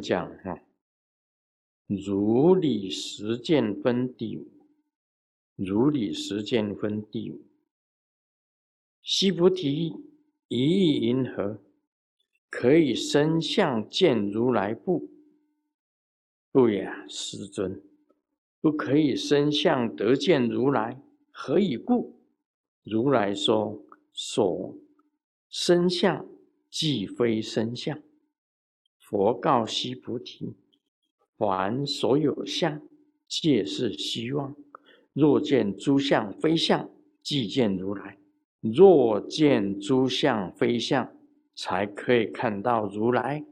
讲哈，如理实践分第五，如理实践分第五。西菩提一意云何？可以身相见如来不？不也，师尊，不可以身相得见如来。何以故？如来说：所身相即非身相。佛告须菩提：凡所有相，皆是虚妄。若见诸相非相，即见如来。若见诸相非相，才可以看到如来。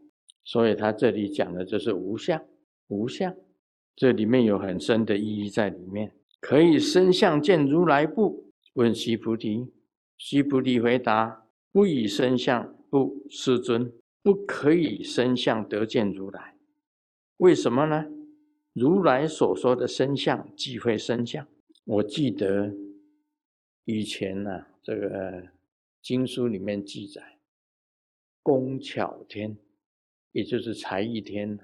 所以他这里讲的就是无相，无相。这里面有很深的意义在里面。可以身相见如来不？问须菩提。须菩提回答：不以身相，不，世尊。不可以身相得见如来，为什么呢？如来所说的身相即非身相。我记得以前呢，这个经书里面记载，工巧天，也就是才艺天，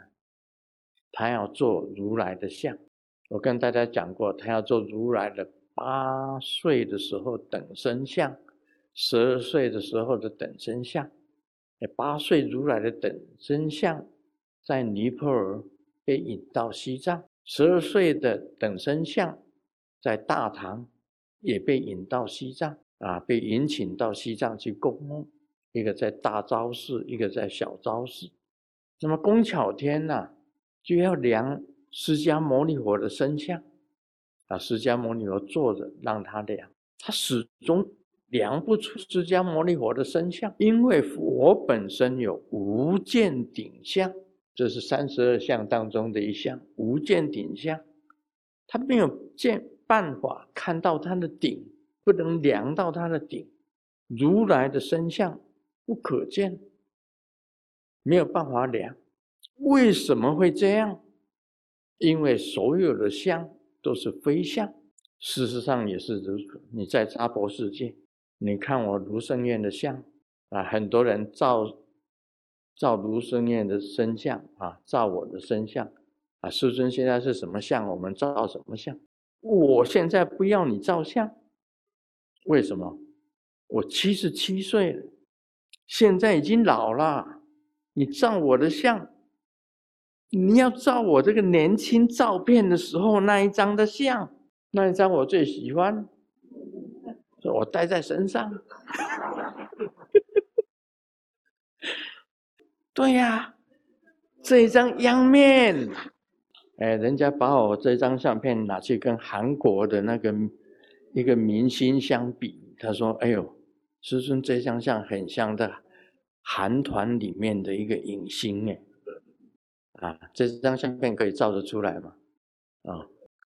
他要做如来的像。我跟大家讲过，他要做如来的八岁的时候等身像，十二岁的时候的等身像。八岁如来的等身像，在尼泊尔被引到西藏；十二岁的等身像，在大唐也被引到西藏啊，被引请到西藏去供奉。一个在大昭寺，一个在小昭寺。那么工巧天呢，就要量释迦牟尼佛的身像啊，释迦牟尼佛坐着让他量，他始终。量不出释迦牟尼佛的身相，因为佛本身有无见顶相，这是三十二相当中的一项无见顶相，他没有见办法看到他的顶，不能量到他的顶。如来的身相不可见，没有办法量。为什么会这样？因为所有的相都是非相，事实上也是如此。你在娑婆世界。你看我卢胜彦的像啊，很多人照照卢胜彦的身像啊，照我的身像啊。师尊现在是什么像，我们照什么像。我现在不要你照相，为什么？我七十七岁了，现在已经老了。你照我的像，你要照我这个年轻照片的时候那一张的像，那一张我最喜欢。我带在身上，对呀，这一张样面，哎，人家把我这张相片拿去跟韩国的那个一个明星相比，他说：“哎呦，师尊这张相很像的韩团里面的一个影星哎，啊，这张相片可以照得出来吗？啊，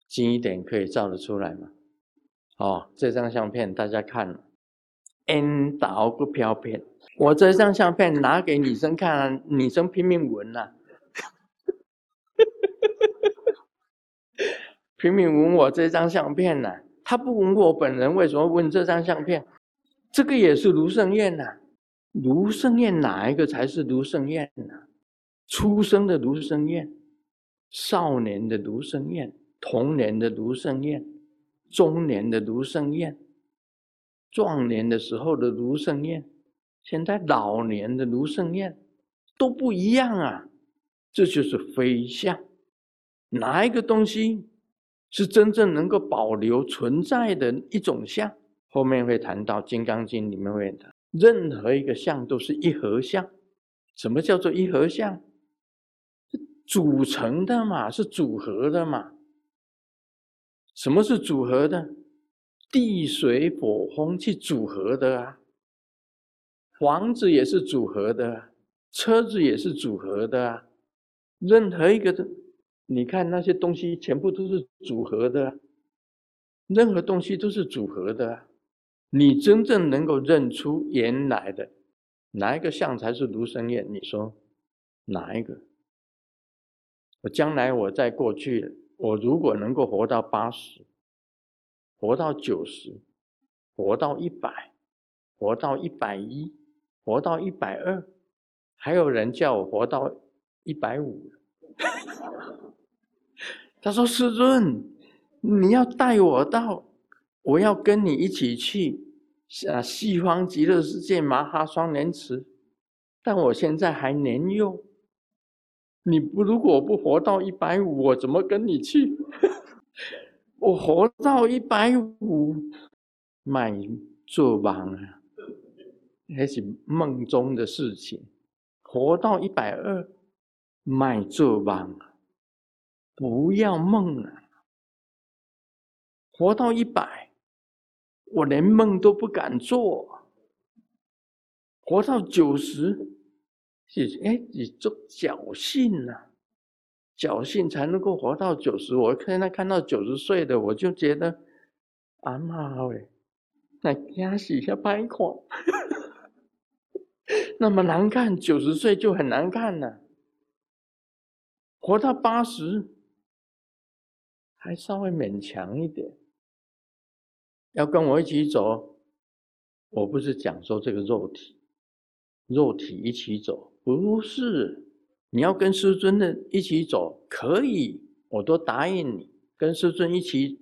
近一点可以照得出来吗？”哦，这张相片大家看，N 导不飘片。我这张相片拿给女生看，女生拼命闻呐，拼命闻我这张相片呐。她不闻我本人，为什么闻这张相片？这个也是卢胜彦呐。卢胜彦哪一个才是卢胜彦呢？出生的卢胜彦，少年的卢胜彦，童年的卢胜彦。中年的卢胜彦，壮年的时候的卢胜彦，现在老年的卢胜彦都不一样啊！这就是非相。哪一个东西是真正能够保留存在的一种相？后面会谈到《金刚经》里面会谈，任何一个相都是一合相。什么叫做一合相？组成的嘛，是组合的嘛。什么是组合的？地水火风去组合的啊。房子也是组合的，车子也是组合的啊。任何一个的，你看那些东西全部都是组合的，任何东西都是组合的。你真正能够认出原来的哪一个像才是卢生燕？你说哪一个？我将来我在过去。我如果能够活到八十，活到九十，活到一百，活到一百一，活到一百二，还有人叫我活到一百五。他说：“师尊，你要带我到，我要跟你一起去啊西方极乐世界麻哈双莲池，但我现在还年幼，你不如果不活到一百五，我怎么跟你去？我活到一百五，卖做梦啊，那是梦中的事情；活到一百二，卖做梦。”不要梦了，活到一百，我连梦都不敢做。活到九十，是哎，你做侥幸呐，侥幸才能够活到九十。我现在看到九十岁的，我就觉得，阿妈喂，那牙齿要白垮，那么难看，九十岁就很难看了。活到八十。还稍微勉强一点，要跟我一起走，我不是讲说这个肉体，肉体一起走，不是，你要跟师尊的一起走，可以，我都答应你，跟师尊一起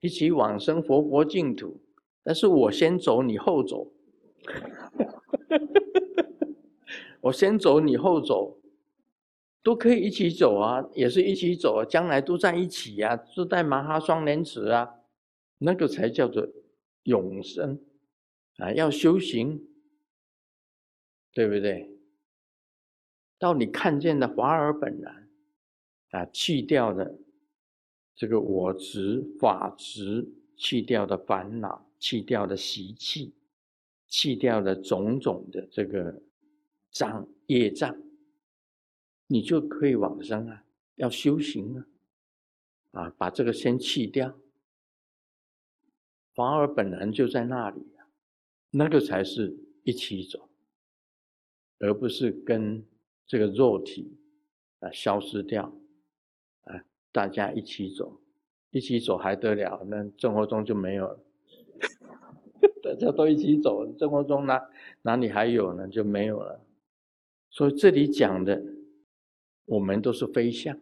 一起往生佛国净土，但是我先走，你后走，我先走，你后走。都可以一起走啊，也是一起走，将来都在一起呀，住在麻哈双莲池啊，那个才叫做永生啊！要修行，对不对？到你看见的华而本然啊，去掉的这个我执、法执，去掉的烦恼，去掉的习气，去掉的种种的这个障业障。你就可以往生啊，要修行啊，啊，把这个先去掉，华而本然就在那里啊，那个才是一起走，而不是跟这个肉体啊消失掉，啊，大家一起走，一起走还得了？那生活中就没有了，大家都一起走，生活中哪哪里还有呢？就没有了。所以这里讲的。我们都是飞象，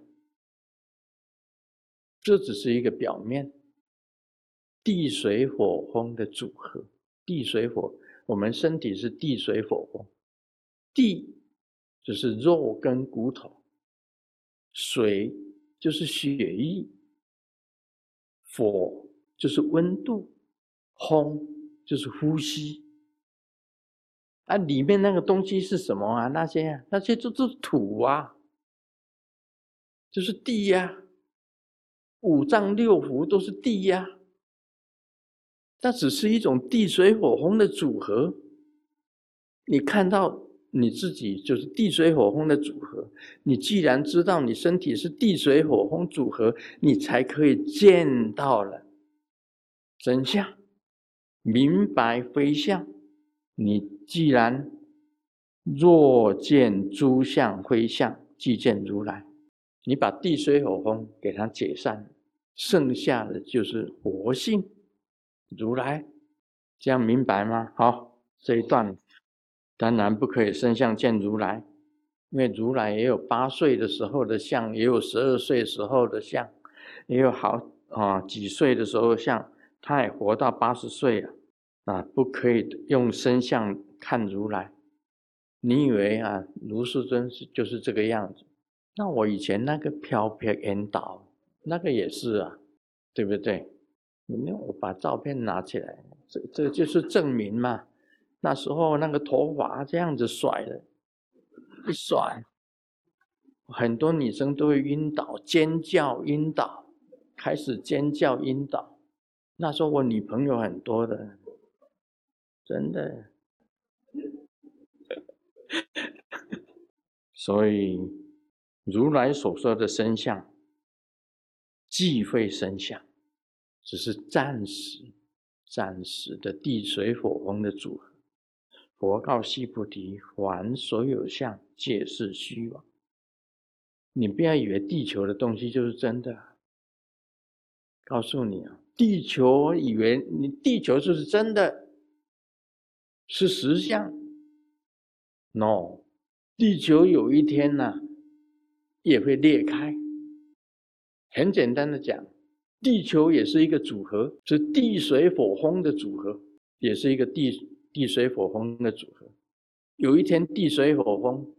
这只是一个表面。地水火风的组合，地水火，我们身体是地水火风。地就是肉跟骨头，水就是血液，火就是温度，风就是呼吸。啊，里面那个东西是什么啊？那些那些就是土啊。就是地呀，五脏六腑都是地呀。它只是一种地水火风的组合。你看到你自己就是地水火风的组合。你既然知道你身体是地水火风组合，你才可以见到了真相，明白非相。你既然若见诸相非相，即见如来。你把地水火风给它解散，剩下的就是活性如来，这样明白吗？好，这一段当然不可以生相见如来，因为如来也有八岁的时候的相，也有十二岁时候的相，也有好啊几岁的时候相，他也活到八十岁了啊，不可以用身相看如来。你以为啊，卢世尊是就是这个样子？那我以前那个飘飘引导，那个也是啊，对不对？你看我把照片拿起来，这这就是证明嘛。那时候那个头发这样子甩的，一甩，很多女生都会晕倒、尖叫、晕倒，开始尖叫、晕倒。那时候我女朋友很多的，真的，所以。如来所说的身相，既非身相，只是暂时、暂时的地水火风的组合。佛告须菩提：凡所有相，皆是虚妄。你不要以为地球的东西就是真的。告诉你啊，地球以为你地球就是真的，是实相。No，地球有一天呢。也会裂开。很简单的讲，地球也是一个组合，是地水火风的组合，也是一个地地水火风的组合。有一天地水火风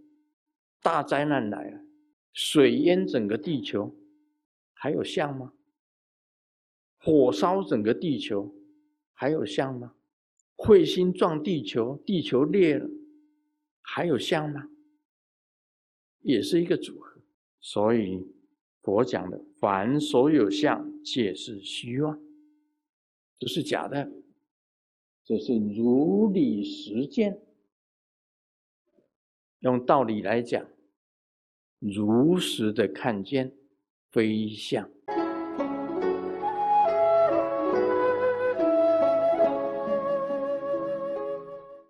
大灾难来了，水淹整个地球，还有像吗？火烧整个地球，还有像吗？彗星撞地球，地球裂了，还有像吗？也是一个组合。所以佛讲的“凡所有相，皆是虚妄”，都是假的。这是如理实践。用道理来讲，如实的看见，非相。